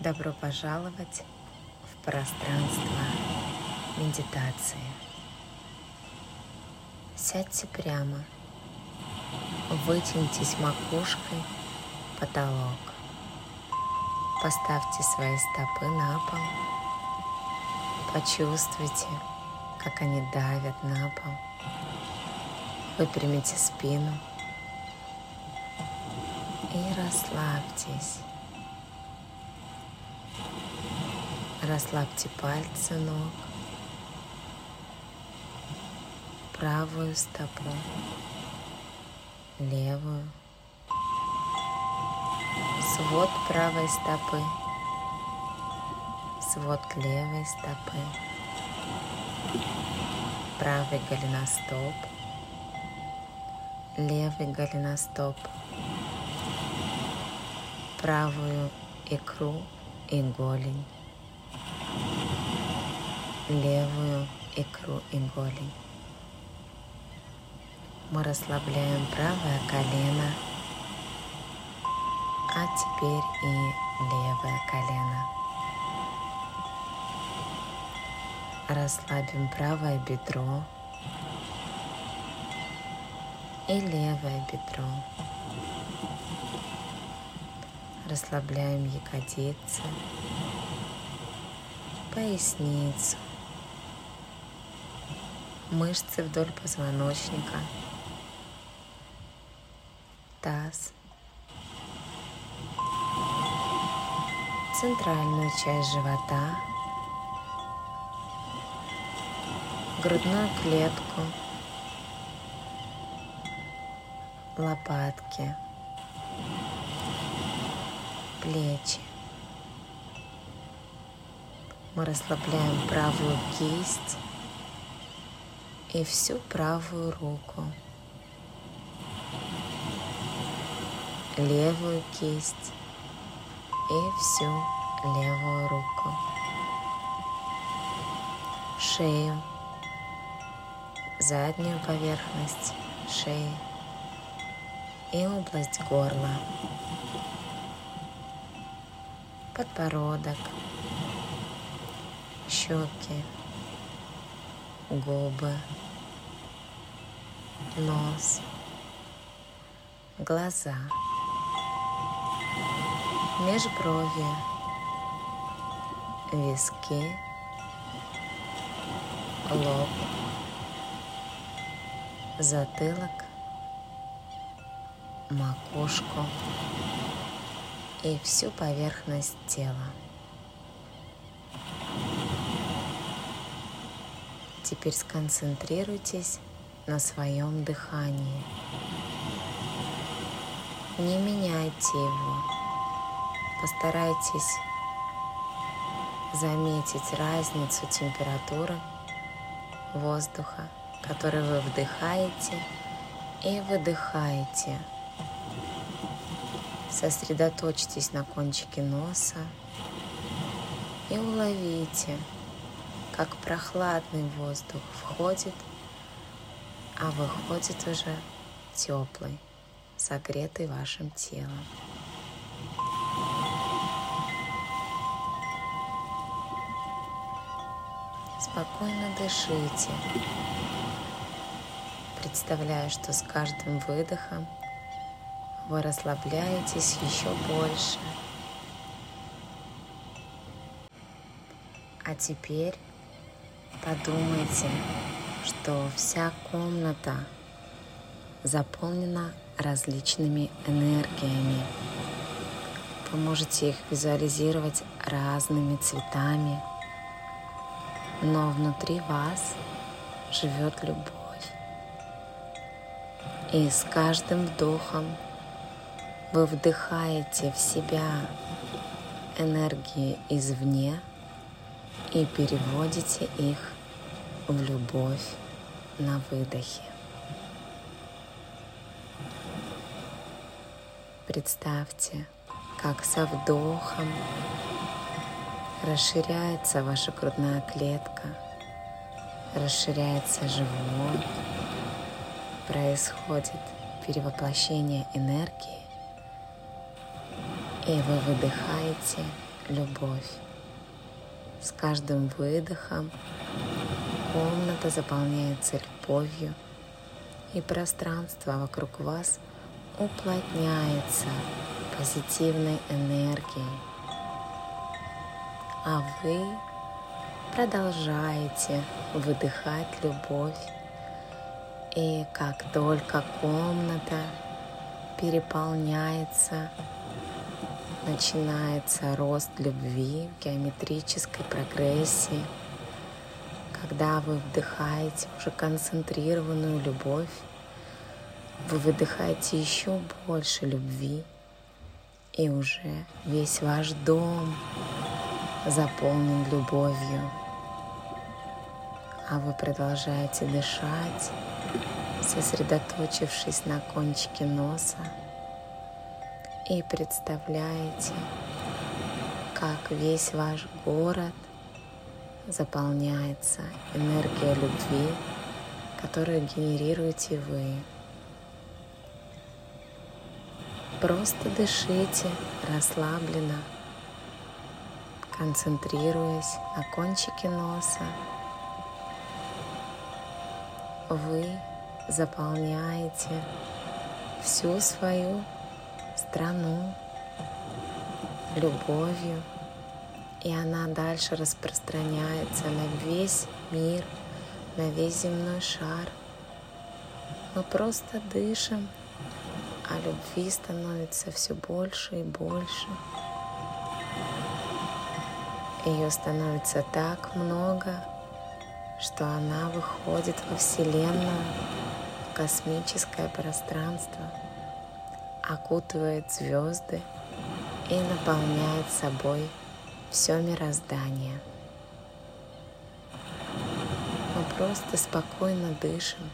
Добро пожаловать в пространство медитации. Сядьте прямо, вытянитесь макушкой потолок. Поставьте свои стопы на пол. Почувствуйте, как они давят на пол. Выпрямите спину и расслабьтесь. Расслабьте пальцы ног, правую стопу, левую, свод правой стопы, свод левой стопы, правый голеностоп, левый голеностоп, правую икру и голень, левую икру и голень. Мы расслабляем правое колено, а теперь и левое колено. Расслабим правое бедро и левое бедро. Расслабляем ягодицы, поясницу, мышцы вдоль позвоночника, таз, центральную часть живота, грудную клетку, лопатки, плечи. Мы расслабляем правую кисть и всю правую руку, левую кисть и всю левую руку, шею, заднюю поверхность шеи и область горла, подбородок, щеки, губы, нос, глаза, межброви, виски, лоб, затылок, макушку и всю поверхность тела. Теперь сконцентрируйтесь на своем дыхании. Не меняйте его. Постарайтесь заметить разницу температуры воздуха, который вы вдыхаете и выдыхаете. Сосредоточьтесь на кончике носа и уловите, как прохладный воздух входит, а выходит уже теплый, согретый вашим телом. Спокойно дышите, представляя, что с каждым выдохом вы расслабляетесь еще больше. А теперь Подумайте, что вся комната заполнена различными энергиями. Вы можете их визуализировать разными цветами, но внутри вас живет любовь. И с каждым вдохом вы вдыхаете в себя энергии извне и переводите их в любовь на выдохе. Представьте, как со вдохом расширяется ваша грудная клетка, расширяется живот, происходит перевоплощение энергии, и вы выдыхаете любовь. С каждым выдохом комната заполняется любовью, и пространство вокруг вас уплотняется позитивной энергией. А вы продолжаете выдыхать любовь. И как только комната переполняется, начинается рост любви в геометрической прогрессии. Когда вы вдыхаете уже концентрированную любовь, вы выдыхаете еще больше любви, и уже весь ваш дом заполнен любовью. А вы продолжаете дышать, сосредоточившись на кончике носа и представляете, как весь ваш город заполняется энергией любви, которую генерируете вы. Просто дышите расслабленно, концентрируясь на кончике носа. Вы заполняете всю свою страну любовью, и она дальше распространяется на весь мир, на весь земной шар. Мы просто дышим, а любви становится все больше и больше. Ее становится так много, что она выходит во Вселенную, в космическое пространство, окутывает звезды и наполняет собой все мироздание. Мы просто спокойно дышим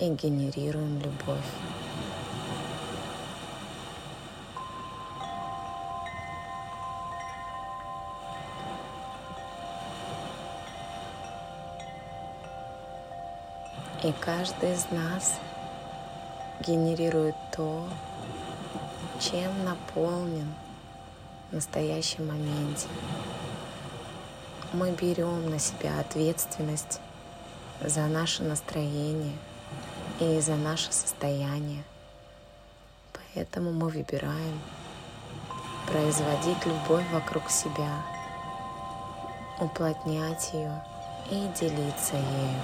и генерируем любовь. И каждый из нас генерирует то, чем наполнен в настоящем моменте. Мы берем на себя ответственность за наше настроение и за наше состояние. Поэтому мы выбираем производить любовь вокруг себя, уплотнять ее и делиться ею.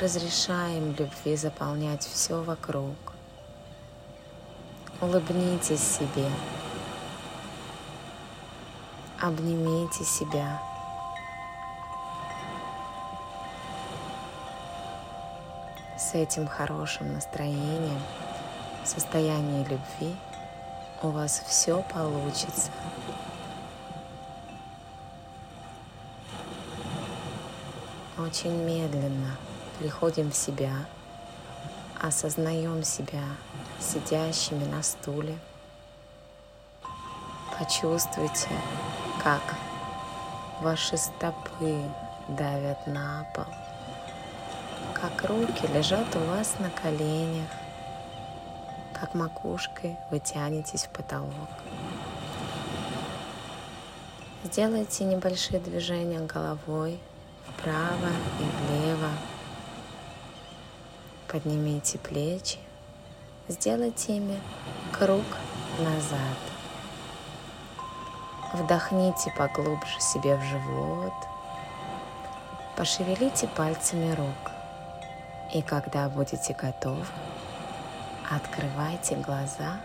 Разрешаем любви заполнять все вокруг. Улыбнитесь себе. Обнимите себя. С этим хорошим настроением, в состоянии любви у вас все получится. Очень медленно приходим в себя, осознаем себя сидящими на стуле. Почувствуйте, как ваши стопы давят на пол, как руки лежат у вас на коленях, как макушкой вы тянетесь в потолок. Сделайте небольшие движения головой вправо и влево. Поднимите плечи, сделайте ими круг назад. Вдохните поглубже себе в живот, пошевелите пальцами рук. И когда будете готовы, открывайте глаза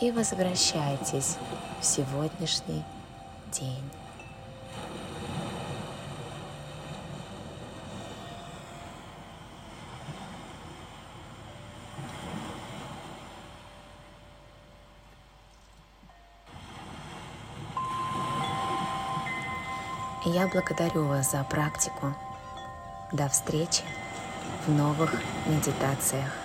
и возвращайтесь в сегодняшний день. Я благодарю вас за практику. До встречи в новых медитациях.